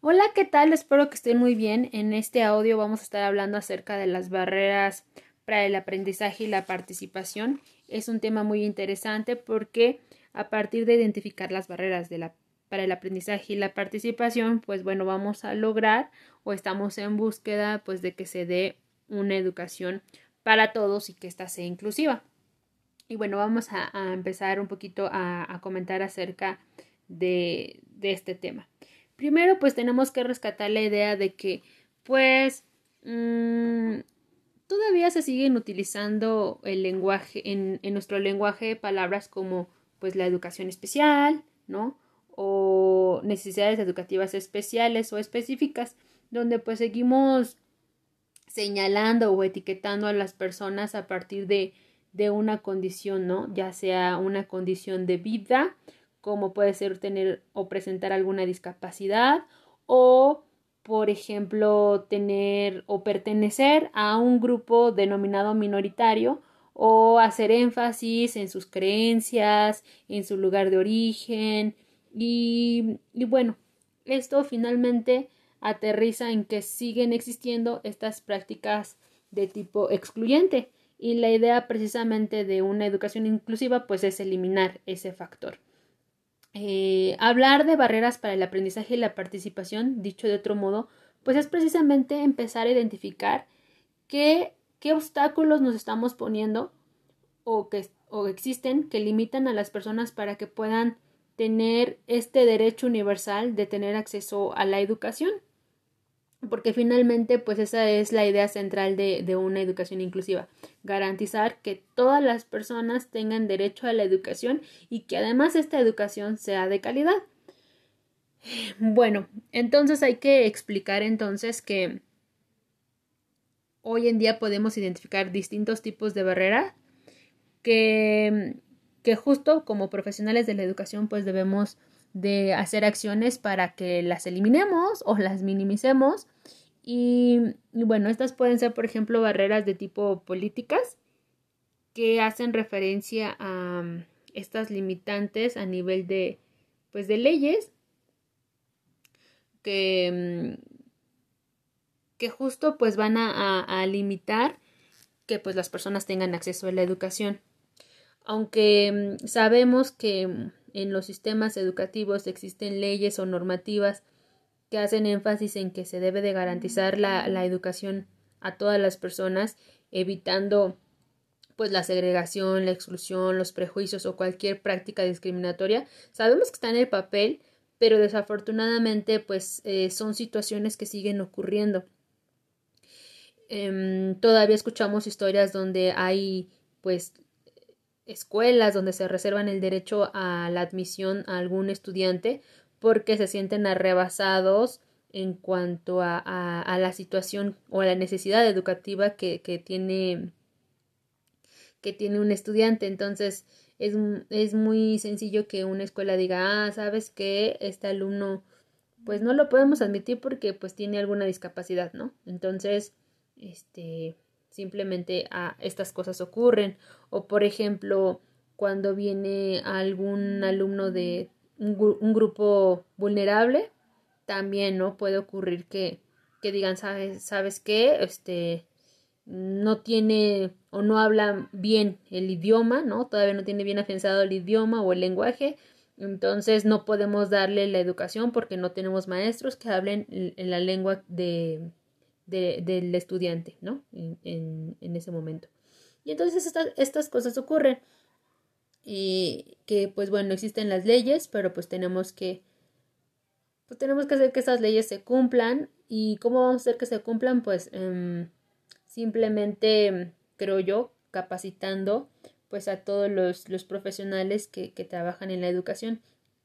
Hola, ¿qué tal? Espero que estén muy bien. En este audio vamos a estar hablando acerca de las barreras para el aprendizaje y la participación. Es un tema muy interesante porque a partir de identificar las barreras para el aprendizaje y la participación, pues bueno, vamos a lograr o estamos en búsqueda pues de que se dé una educación para todos y que ésta sea inclusiva. Y bueno, vamos a, empezar un poquito a, comentar acerca de, este tema. Primero, pues tenemos que rescatar la idea de que, pues, mm, todavía se siguen utilizando el lenguaje, en, en, nuestro lenguaje, palabras como, pues, la educación especial, ¿no? O necesidades educativas especiales o específicas, donde pues seguimos señalando o etiquetando a las personas a partir de, de una condición, ¿no? Ya sea una condición de vida, como puede ser tener o presentar alguna discapacidad, o, por ejemplo, tener o pertenecer a un grupo denominado minoritario, o hacer énfasis en sus creencias, en su lugar de origen, y, y bueno, esto finalmente aterriza en que siguen existiendo estas prácticas de tipo excluyente y la idea precisamente de una educación inclusiva pues es eliminar ese factor. Eh, hablar de barreras para el aprendizaje y la participación, dicho de otro modo, pues es precisamente empezar a identificar qué, qué obstáculos nos estamos poniendo o que o existen que limitan a las personas para que puedan tener este derecho universal de tener acceso a la educación porque finalmente pues esa es la idea central de, de, una educación inclusiva, garantizar que todas las personas tengan derecho a la educación y que además esta educación sea de calidad. Bueno, entonces hay que explicar entonces que hoy en día podemos identificar distintos tipos de barrera que, que justo como profesionales de la educación pues debemos de hacer acciones para que las eliminemos o las minimicemos. Y, bueno, estas pueden ser, por ejemplo, barreras de tipo políticas que hacen referencia a mm, estas limitantes a nivel de, pues, de leyes que, mm, que justo pues van a, a, limitar que pues las personas tengan acceso a la educación. Aunque mm, sabemos que en los sistemas educativos existen leyes o normativas que hacen énfasis en que se debe de garantizar la, la educación a todas las personas, evitando pues la segregación, la exclusión, los prejuicios o cualquier práctica discriminatoria. Sabemos que está en el papel, pero desafortunadamente pues eh, son situaciones que siguen ocurriendo. Eh, todavía escuchamos historias donde hay pues escuelas donde se reservan el derecho a la admisión a algún estudiante porque se sienten arrebasados en cuanto a, a, la situación o a la necesidad educativa que, que, tiene que tiene un estudiante. Entonces, es, es muy sencillo que una escuela diga, ah, sabes que este alumno, pues no lo podemos admitir porque pues tiene alguna discapacidad, ¿no? Entonces, este, simplemente a estas cosas ocurren. O por ejemplo, cuando viene algún alumno de un, grupo vulnerable, también no puede ocurrir que, que digan, ¿sabes, ¿sabes qué? Este no tiene o no habla bien el idioma, ¿no? Todavía no tiene bien afianzado el idioma o el lenguaje, entonces no podemos darle la educación porque no tenemos maestros que hablen en la lengua de, del estudiante, ¿no? En, en, ese momento. Y entonces estas, estas cosas ocurren. Y que pues bueno, existen las leyes, pero pues tenemos que pues tenemos que hacer que esas leyes se cumplan. ¿Y cómo vamos a hacer que se cumplan? Pues em, simplemente, creo yo, capacitando pues a todos los, los profesionales que, que, trabajan en la educación,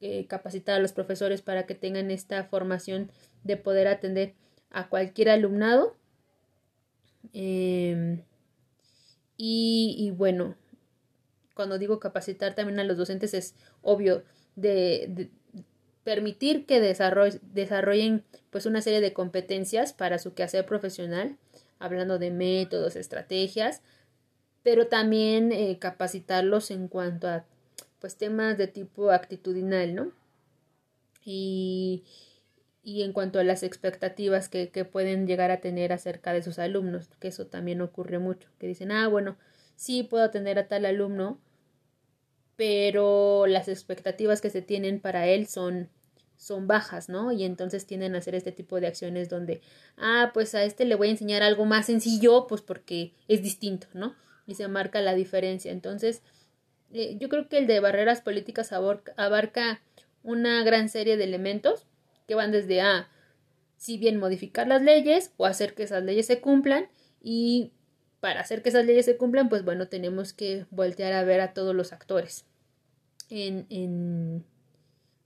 eh, capacitar a los profesores para que tengan esta formación de poder atender a cualquier alumnado. Em, y, bueno, cuando digo capacitar también a los docentes es obvio de, permitir que desarrollen pues una serie de competencias para su quehacer profesional, hablando de métodos, estrategias, pero también eh, capacitarlos en cuanto a pues temas de tipo actitudinal, ¿no? Y, y en cuanto a las expectativas que, que, pueden llegar a tener acerca de sus alumnos, que eso también ocurre mucho, que dicen, ah, bueno, sí puedo atender a tal alumno, pero las expectativas que se tienen para él son son bajas, ¿no? Y entonces tienden a hacer este tipo de acciones donde, ah, pues a este le voy a enseñar algo más sencillo, pues porque es distinto, ¿no? Y se marca la diferencia. Entonces, eh, yo creo que el de barreras políticas abarca una gran serie de elementos que van desde a, si bien modificar las leyes o hacer que esas leyes se cumplan y para hacer que esas leyes se cumplan, pues bueno, tenemos que voltear a ver a todos los actores en, en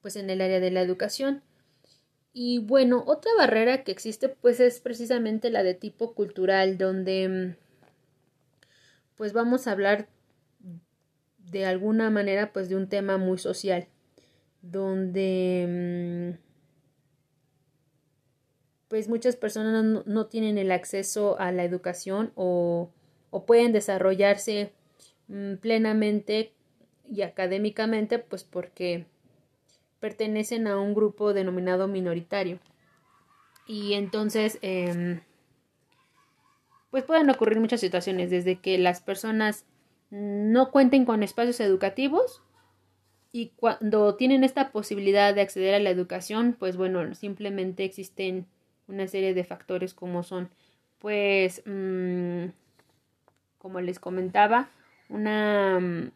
pues en el área de la educación. Y bueno, otra barrera que existe pues es precisamente la de tipo cultural, donde pues vamos a hablar de alguna manera pues de un tema muy social, donde mm, pues muchas personas no, tienen el acceso a la educación o, o pueden desarrollarse mm, plenamente y académicamente pues porque pertenecen a un grupo denominado minoritario. Y entonces, em, pues pueden ocurrir muchas situaciones, desde que las personas no cuenten con espacios educativos y cuando tienen esta posibilidad de acceder a la educación, pues bueno, simplemente existen una serie de factores como son, pues, mm, como les comentaba, una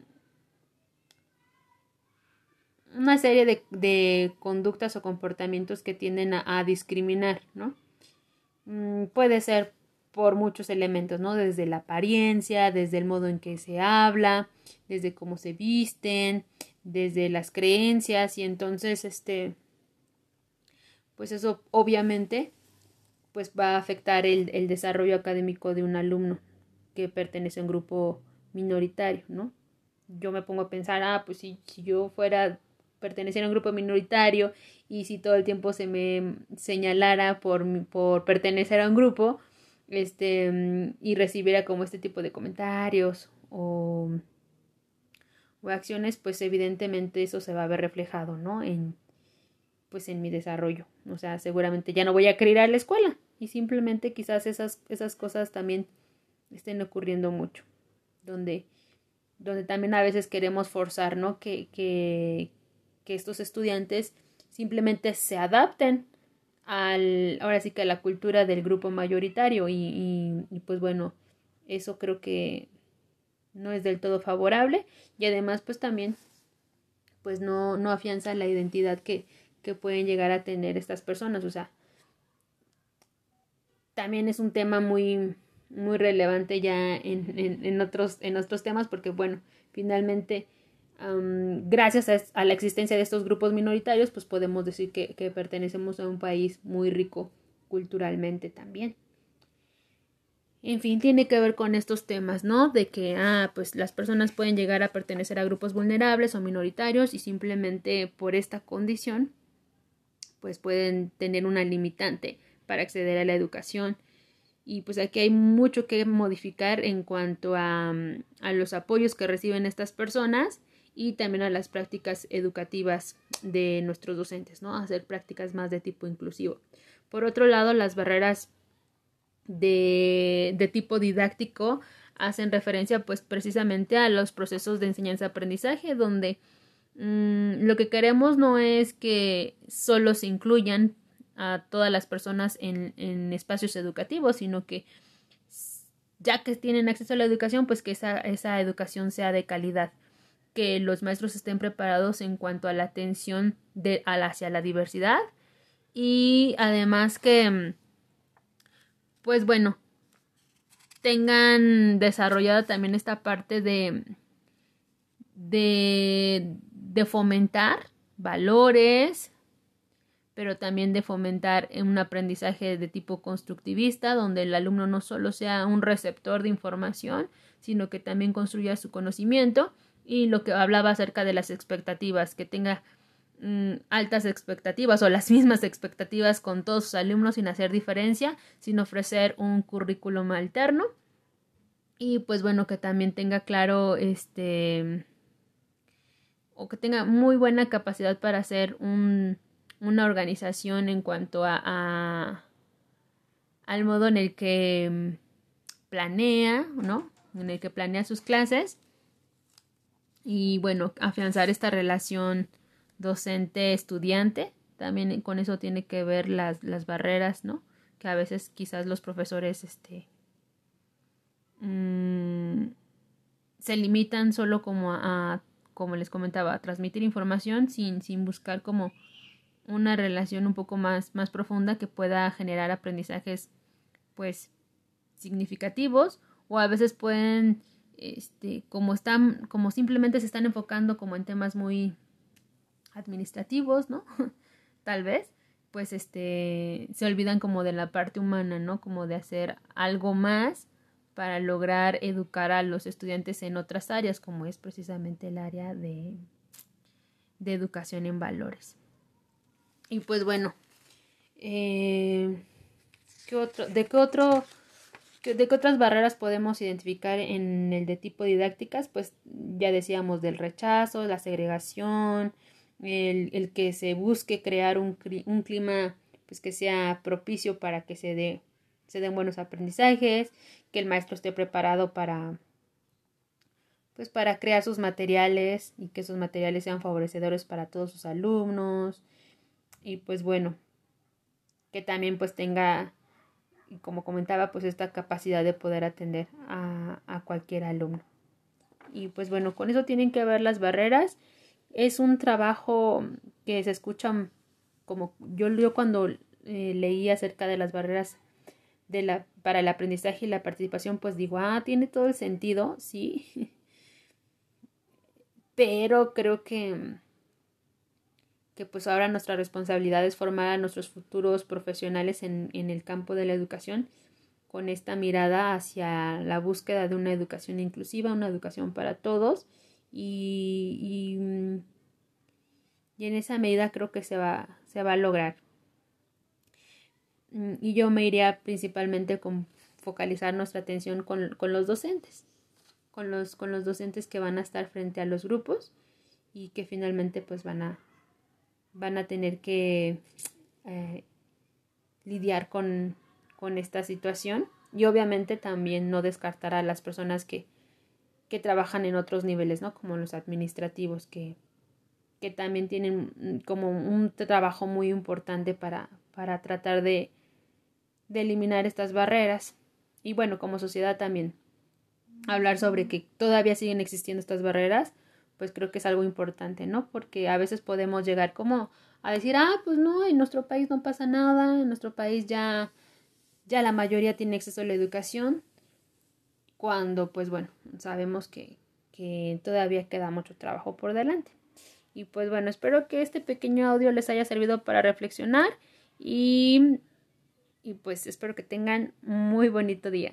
una serie de, de, conductas o comportamientos que tienden a, discriminar, ¿no? Mm, puede ser por muchos elementos, ¿no? Desde la apariencia, desde el modo en que se habla, desde cómo se visten, desde las creencias y entonces este pues eso obviamente pues va a afectar el, el desarrollo académico de un alumno que pertenece a un grupo minoritario, ¿no? Yo me pongo a pensar, ah, pues si, si yo fuera pertenecer a un grupo minoritario y si todo el tiempo se me señalara por, por pertenecer a un grupo este y recibiera como este tipo de comentarios o, o acciones pues evidentemente eso se va a ver reflejado no en pues en mi desarrollo. O sea seguramente ya no voy a querer ir a la escuela y simplemente quizás esas esas cosas también estén ocurriendo mucho donde donde también a veces queremos forzar, ¿no? Que, que, que estos estudiantes simplemente se adapten al, ahora sí que a la cultura del grupo mayoritario y, y, pues bueno, eso creo que no es del todo favorable y además pues también pues no, no afianza la identidad que, que pueden llegar a tener estas personas, o sea, también es un tema muy, muy relevante ya en, en, otros, en otros temas porque bueno, finalmente gracias a, la existencia de estos grupos minoritarios, pues podemos decir que, pertenecemos a un país muy rico culturalmente también. En fin, tiene que ver con estos temas, ¿no? De que, ah, pues las personas pueden llegar a pertenecer a grupos vulnerables o minoritarios y simplemente por esta condición, pues pueden tener una limitante para acceder a la educación. Y pues aquí hay mucho que modificar en cuanto a, a los apoyos que reciben estas personas y también a las prácticas educativas de nuestros docentes, ¿no? Hacer prácticas más de tipo inclusivo. Por otro lado, las barreras de, de tipo didáctico hacen referencia pues precisamente a los procesos de enseñanza-aprendizaje donde mmm, lo que queremos no es que solo se incluyan a todas las personas en, en espacios educativos, sino que ya que tienen acceso a la educación, pues que esa, esa educación sea de calidad que los maestros estén preparados en cuanto a la atención de, hacia la diversidad. Y además que, mm, pues bueno, tengan desarrollada también esta parte de, de, de fomentar valores, pero también de fomentar un aprendizaje de tipo constructivista, donde el alumno no solo sea un receptor de información, sino que también construya su conocimiento. Y lo que hablaba acerca de las expectativas, que tenga mm, altas expectativas o las mismas expectativas con todos sus alumnos sin hacer diferencia, sin ofrecer un currículum alterno. Y pues bueno que también tenga claro este o que tenga muy buena capacidad para hacer un, una organización en cuanto a, al modo en el que mm, planea, ¿no? En el que planea sus clases y bueno, afianzar esta relación docente-estudiante. También con eso tiene que ver las, las barreras, ¿no? Que a veces quizás los profesores, este, mmm, se limitan solo como a, como les comentaba, a transmitir información sin, sin buscar como una relación un poco más, más profunda que pueda generar aprendizajes pues significativos o a veces pueden este como están como simplemente se están enfocando como en temas muy administrativos no tal vez pues este se olvidan como de la parte humana no como de hacer algo más para lograr educar a los estudiantes en otras áreas, como es precisamente el área de, de educación en valores. Y pues bueno, eh, ¿qué otro, ¿de qué otro, de qué otras barreras podemos identificar en el de tipo didácticas? Pues ya decíamos del rechazo, la segregación, el, el que se busque crear un, un clima pues que sea propicio para que se dé se den buenos aprendizajes, que el maestro esté preparado para pues para crear sus materiales y que esos materiales sean favorecedores para todos sus alumnos y pues bueno que también pues tenga como comentaba pues esta capacidad de poder atender a, a cualquier alumno y pues bueno con eso tienen que ver las barreras es un trabajo que se escucha como yo, yo cuando eh, leí acerca de las barreras de la, para el aprendizaje y la participación, pues digo, ah, tiene todo el sentido, sí. Pero creo que, que pues ahora nuestra responsabilidad es formar a nuestros futuros profesionales en, en el campo de la educación con esta mirada hacia la búsqueda de una educación inclusiva, una educación para todos y, y, y en esa medida creo que se va, se va a lograr. Mm, y yo me iría principalmente con focalizar nuestra atención con, con, los docentes, con los, con los docentes que van a estar frente a los grupos y que finalmente pues van a, van a tener que eh, lidiar con, con esta situación y obviamente también no descartar a las personas que, que trabajan en otros niveles, ¿no? Como los administrativos, que, que también tienen como un trabajo muy importante para, para tratar de, de eliminar estas barreras. Y bueno, como sociedad también hablar sobre que todavía siguen existiendo estas barreras, pues creo que es algo importante, ¿no? Porque a veces podemos llegar como a decir, ah, pues no, en nuestro país no pasa nada, en nuestro país ya, ya la mayoría tiene acceso a la educación, cuando pues bueno, sabemos que, que todavía queda mucho trabajo por delante. Y pues bueno, espero que este pequeño audio les haya servido para reflexionar y y pues espero que tengan muy bonito día.